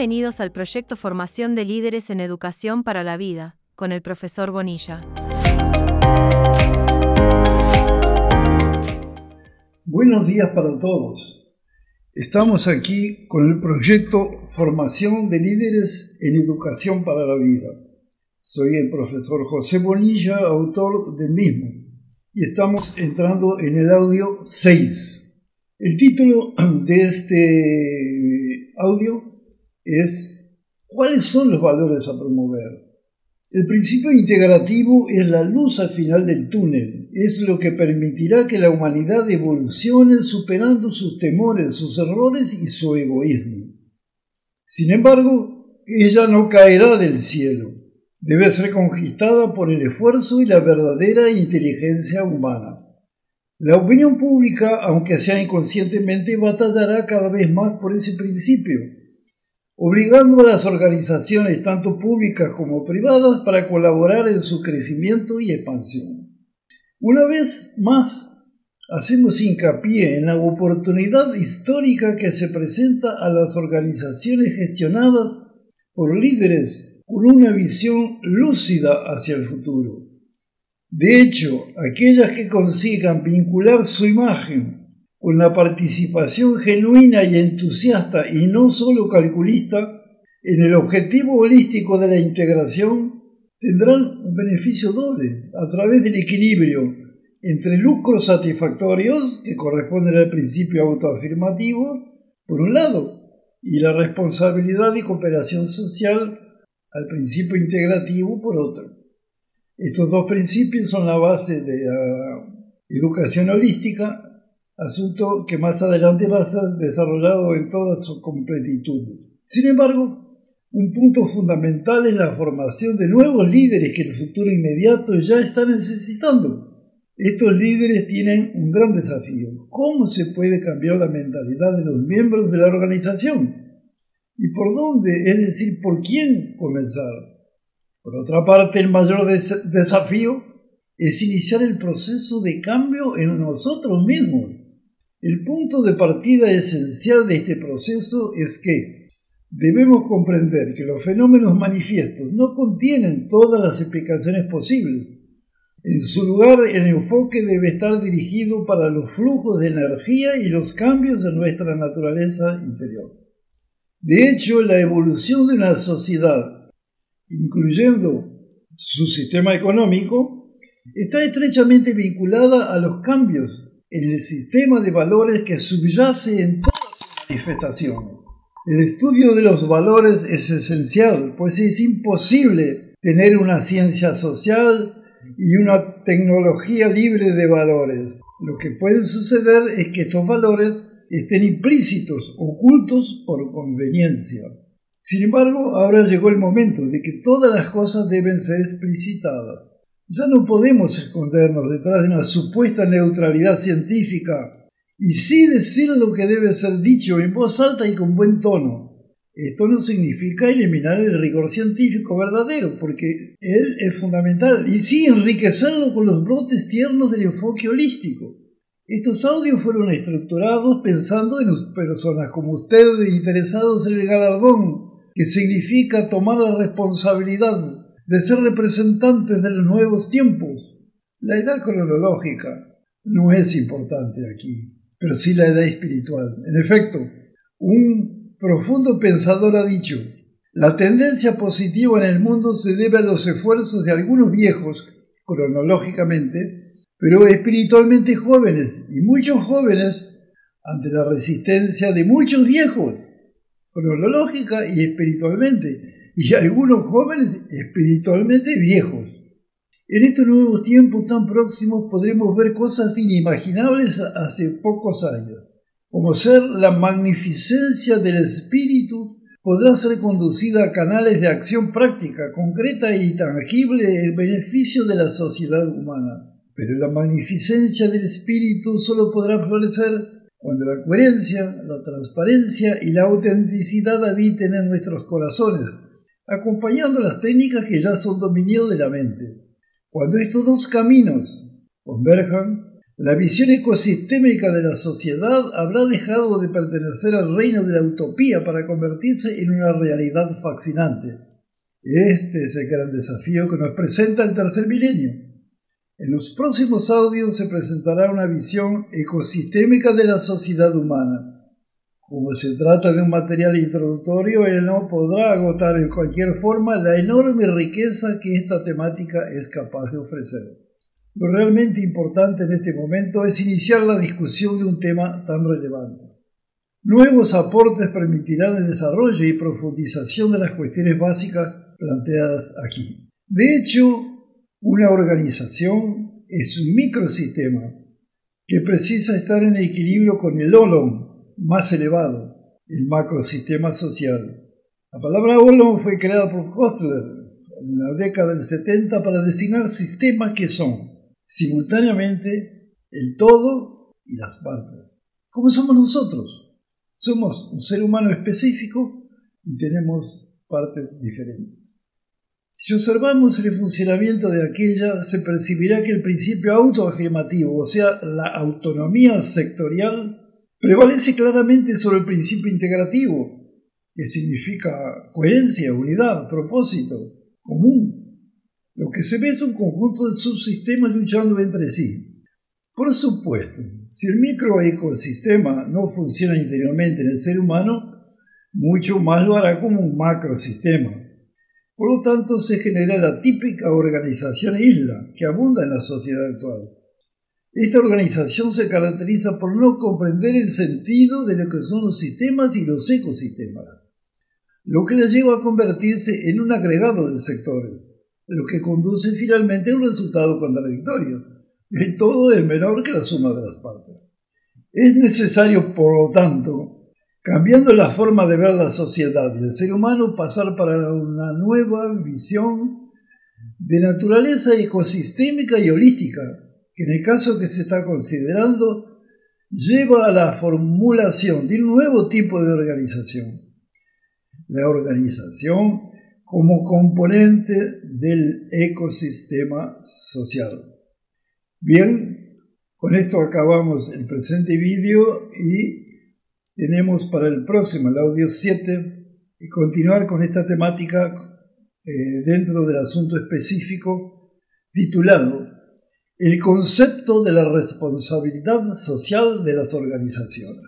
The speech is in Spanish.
Bienvenidos al proyecto Formación de Líderes en Educación para la Vida, con el profesor Bonilla. Buenos días para todos. Estamos aquí con el proyecto Formación de Líderes en Educación para la Vida. Soy el profesor José Bonilla, autor del mismo, y estamos entrando en el audio 6. El título de este audio es cuáles son los valores a promover. El principio integrativo es la luz al final del túnel, es lo que permitirá que la humanidad evolucione superando sus temores, sus errores y su egoísmo. Sin embargo, ella no caerá del cielo, debe ser conquistada por el esfuerzo y la verdadera inteligencia humana. La opinión pública, aunque sea inconscientemente, batallará cada vez más por ese principio, obligando a las organizaciones tanto públicas como privadas para colaborar en su crecimiento y expansión. Una vez más, hacemos hincapié en la oportunidad histórica que se presenta a las organizaciones gestionadas por líderes con una visión lúcida hacia el futuro. De hecho, aquellas que consigan vincular su imagen con la participación genuina y entusiasta y no solo calculista en el objetivo holístico de la integración, tendrán un beneficio doble a través del equilibrio entre lucros satisfactorios, que corresponden al principio autoafirmativo, por un lado, y la responsabilidad y cooperación social al principio integrativo, por otro. Estos dos principios son la base de la educación holística asunto que más adelante va a desarrollado en toda su completitud. Sin embargo, un punto fundamental es la formación de nuevos líderes que el futuro inmediato ya está necesitando. Estos líderes tienen un gran desafío. ¿Cómo se puede cambiar la mentalidad de los miembros de la organización? ¿Y por dónde? Es decir, ¿por quién comenzar? Por otra parte, el mayor desafío es iniciar el proceso de cambio en nosotros mismos. El punto de partida esencial de este proceso es que debemos comprender que los fenómenos manifiestos no contienen todas las explicaciones posibles. En su lugar, el enfoque debe estar dirigido para los flujos de energía y los cambios de nuestra naturaleza interior. De hecho, la evolución de una sociedad, incluyendo su sistema económico, está estrechamente vinculada a los cambios el sistema de valores que subyace en todas sus manifestaciones. El estudio de los valores es esencial, pues es imposible tener una ciencia social y una tecnología libre de valores. Lo que puede suceder es que estos valores estén implícitos, ocultos por conveniencia. Sin embargo, ahora llegó el momento de que todas las cosas deben ser explicitadas. Ya no podemos escondernos detrás de una supuesta neutralidad científica y sí decir lo que debe ser dicho en voz alta y con buen tono. Esto no significa eliminar el rigor científico verdadero, porque él es fundamental, y sí enriquecerlo con los brotes tiernos del enfoque holístico. Estos audios fueron estructurados pensando en personas como ustedes interesados en el galardón, que significa tomar la responsabilidad de ser representantes de los nuevos tiempos. La edad cronológica no es importante aquí, pero sí la edad espiritual. En efecto, un profundo pensador ha dicho, la tendencia positiva en el mundo se debe a los esfuerzos de algunos viejos, cronológicamente, pero espiritualmente jóvenes, y muchos jóvenes, ante la resistencia de muchos viejos, cronológica y espiritualmente, y algunos jóvenes espiritualmente viejos. En estos nuevos tiempos tan próximos podremos ver cosas inimaginables hace pocos años, como ser la magnificencia del espíritu podrá ser conducida a canales de acción práctica, concreta y tangible en beneficio de la sociedad humana. Pero la magnificencia del espíritu solo podrá florecer cuando la coherencia, la transparencia y la autenticidad habiten en nuestros corazones, acompañando las técnicas que ya son dominio de la mente. Cuando estos dos caminos converjan, La visión ecosistémica de la sociedad habrá dejado de pertenecer al reino de la utopía para convertirse en una realidad fascinante. Este es el gran desafío que nos presenta el tercer milenio. En los próximos audios se presentará una visión ecosistémica de la sociedad humana. Como se trata de un material introductorio, él no podrá agotar en cualquier forma la enorme riqueza que esta temática es capaz de ofrecer. Lo realmente importante en este momento es iniciar la discusión de un tema tan relevante. Nuevos aportes permitirán el desarrollo y profundización de las cuestiones básicas planteadas aquí. De hecho, una organización es un microsistema que precisa estar en equilibrio con el holon más elevado, el macrosistema social. La palabra holon fue creada por Kostler en la década del 70 para designar sistemas que son simultáneamente el todo y las partes. ¿Cómo somos nosotros? Somos un ser humano específico y tenemos partes diferentes. Si observamos el funcionamiento de aquella, se percibirá que el principio autoafirmativo, o sea, la autonomía sectorial, prevalece claramente sobre el principio integrativo, que significa coherencia, unidad, propósito, común, lo que se ve es un conjunto de subsistemas luchando entre sí. Por supuesto, si el microecosistema no funciona interiormente en el ser humano, mucho más lo hará como un macrosistema. Por lo tanto, se genera la típica organización isla que abunda en la sociedad actual. Esta organización se caracteriza por no comprender el sentido de lo que son los sistemas y los ecosistemas, lo que la lleva a convertirse en un agregado de sectores lo que conduce finalmente a un resultado contradictorio. El todo es menor que la suma de las partes. Es necesario, por lo tanto, cambiando la forma de ver la sociedad y el ser humano, pasar para una nueva visión de naturaleza ecosistémica y holística, que en el caso que se está considerando lleva a la formulación de un nuevo tipo de organización. La organización como componente del ecosistema social. Bien, con esto acabamos el presente vídeo y tenemos para el próximo, el audio 7, y continuar con esta temática eh, dentro del asunto específico titulado El concepto de la responsabilidad social de las organizaciones.